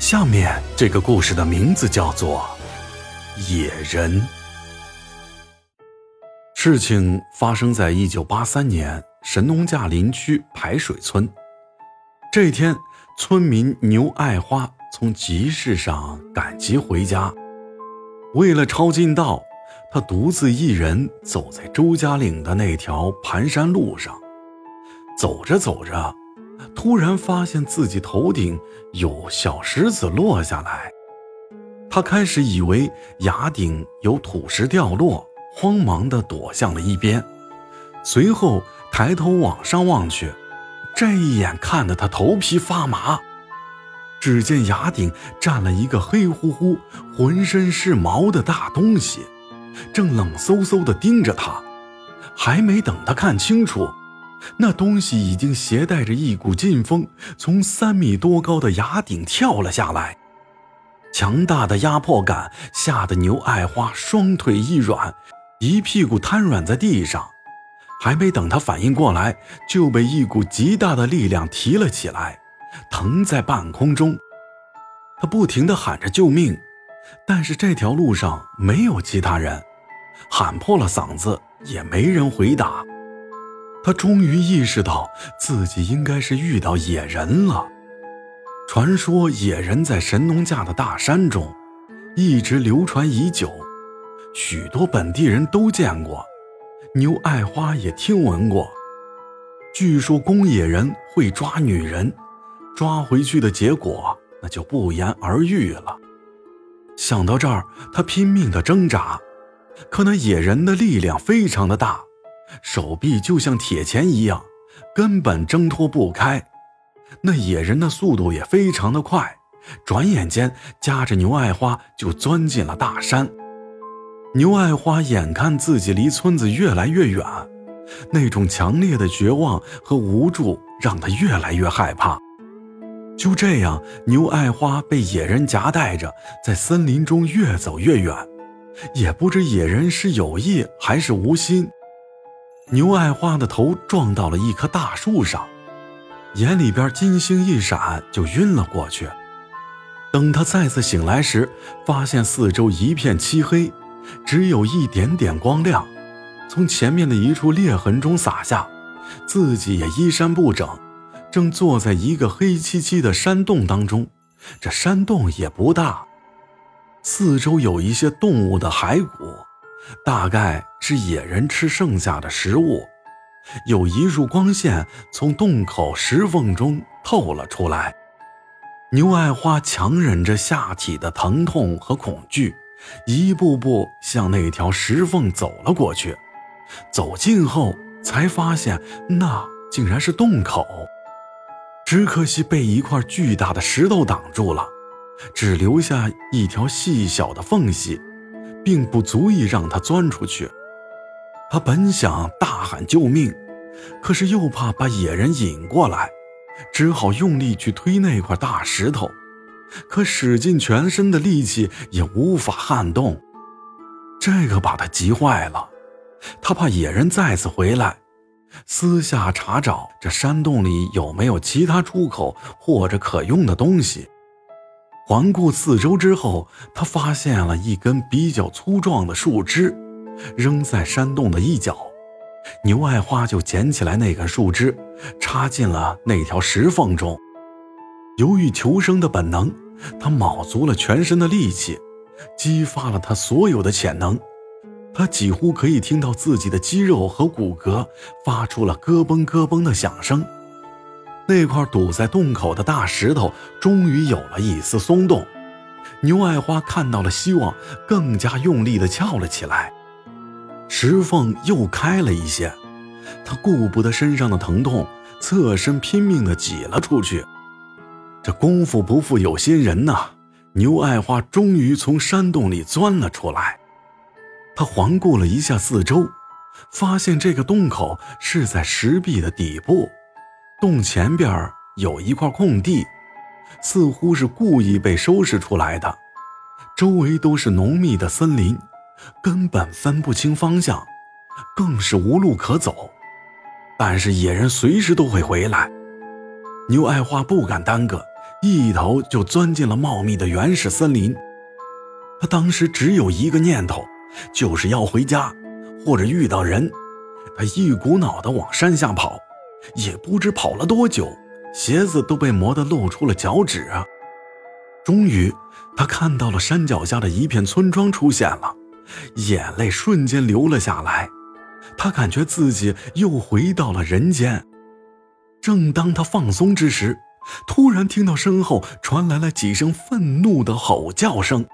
下面这个故事的名字叫做《野人》。事情发生在一九八三年神农架林区排水村。这天，村民牛爱花从集市上赶集回家，为了抄近道，他独自一人走在周家岭的那条盘山路上。走着走着。突然发现自己头顶有小石子落下来，他开始以为崖顶有土石掉落，慌忙地躲向了一边。随后抬头往上望去，这一眼看得他头皮发麻。只见崖顶站了一个黑乎乎、浑身是毛的大东西，正冷飕飕地盯着他。还没等他看清楚。那东西已经携带着一股劲风，从三米多高的崖顶跳了下来。强大的压迫感吓得牛爱花双腿一软，一屁股瘫软在地上。还没等他反应过来，就被一股极大的力量提了起来，腾在半空中。他不停地喊着救命，但是这条路上没有其他人，喊破了嗓子也没人回答。他终于意识到自己应该是遇到野人了。传说野人在神农架的大山中，一直流传已久，许多本地人都见过，牛爱花也听闻过。据说公野人会抓女人，抓回去的结果那就不言而喻了。想到这儿，他拼命地挣扎，可那野人的力量非常的大。手臂就像铁钳一样，根本挣脱不开。那野人的速度也非常的快，转眼间夹着牛爱花就钻进了大山。牛爱花眼看自己离村子越来越远，那种强烈的绝望和无助让他越来越害怕。就这样，牛爱花被野人夹带着在森林中越走越远，也不知野人是有意还是无心。牛爱花的头撞到了一棵大树上，眼里边金星一闪，就晕了过去。等他再次醒来时，发现四周一片漆黑，只有一点点光亮从前面的一处裂痕中洒下，自己也衣衫不整，正坐在一个黑漆漆的山洞当中。这山洞也不大，四周有一些动物的骸骨。大概是野人吃剩下的食物，有一束光线从洞口石缝中透了出来。牛爱花强忍着下体的疼痛和恐惧，一步步向那条石缝走了过去。走近后，才发现那竟然是洞口，只可惜被一块巨大的石头挡住了，只留下一条细小的缝隙。并不足以让他钻出去。他本想大喊救命，可是又怕把野人引过来，只好用力去推那块大石头，可使尽全身的力气也无法撼动。这个把他急坏了，他怕野人再次回来，私下查找这山洞里有没有其他出口或者可用的东西。环顾四周之后，他发现了一根比较粗壮的树枝，扔在山洞的一角。牛爱花就捡起来那根树枝，插进了那条石缝中。由于求生的本能，他卯足了全身的力气，激发了他所有的潜能。他几乎可以听到自己的肌肉和骨骼发出了咯嘣咯嘣的响声。那块堵在洞口的大石头终于有了一丝松动，牛爱花看到了希望，更加用力地撬了起来。石缝又开了一些，他顾不得身上的疼痛，侧身拼命地挤了出去。这功夫不负有心人呐，牛爱花终于从山洞里钻了出来。他环顾了一下四周，发现这个洞口是在石壁的底部。洞前边有一块空地，似乎是故意被收拾出来的。周围都是浓密的森林，根本分不清方向，更是无路可走。但是野人随时都会回来，牛爱花不敢耽搁，一头就钻进了茂密的原始森林。他当时只有一个念头，就是要回家，或者遇到人。他一股脑的往山下跑，也不知跑了多久，鞋子都被磨得露出了脚趾啊！终于，他看到了山脚下的一片村庄出现了，眼泪瞬间流了下来。他感觉自己又回到了人间。正当他放松之时，突然听到身后传来了几声愤怒的吼叫声。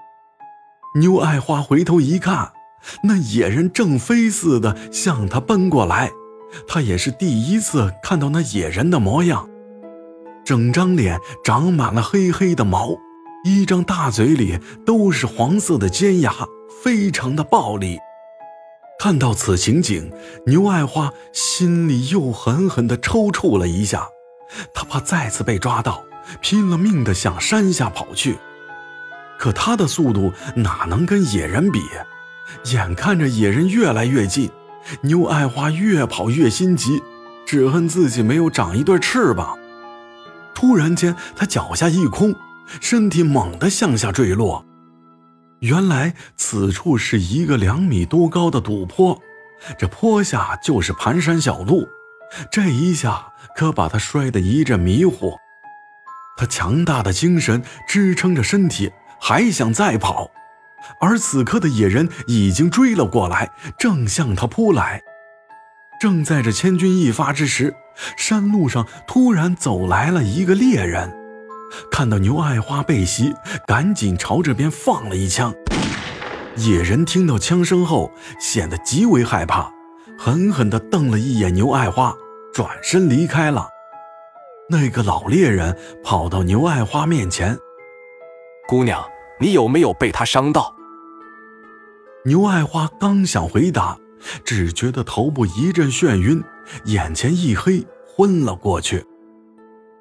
牛爱花回头一看，那野人正飞似的向他奔过来。他也是第一次看到那野人的模样，整张脸长满了黑黑的毛，一张大嘴里都是黄色的尖牙，非常的暴力。看到此情景，牛爱花心里又狠狠地抽搐了一下。他怕再次被抓到，拼了命地向山下跑去。可他的速度哪能跟野人比？眼看着野人越来越近，牛爱花越跑越心急，只恨自己没有长一对翅膀。突然间，他脚下一空，身体猛地向下坠落。原来此处是一个两米多高的陡坡，这坡下就是盘山小路。这一下可把他摔得一阵迷糊。他强大的精神支撑着身体。还想再跑，而此刻的野人已经追了过来，正向他扑来。正在这千钧一发之时，山路上突然走来了一个猎人，看到牛爱花被袭，赶紧朝这边放了一枪。野人听到枪声后，显得极为害怕，狠狠地瞪了一眼牛爱花，转身离开了。那个老猎人跑到牛爱花面前，姑娘。你有没有被他伤到？牛爱花刚想回答，只觉得头部一阵眩晕，眼前一黑，昏了过去。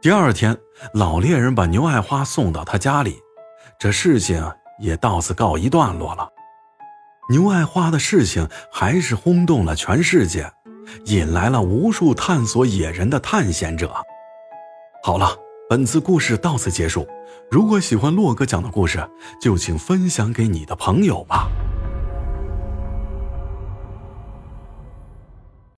第二天，老猎人把牛爱花送到他家里，这事情也到此告一段落了。牛爱花的事情还是轰动了全世界，引来了无数探索野人的探险者。好了，本次故事到此结束。如果喜欢洛哥讲的故事，就请分享给你的朋友吧。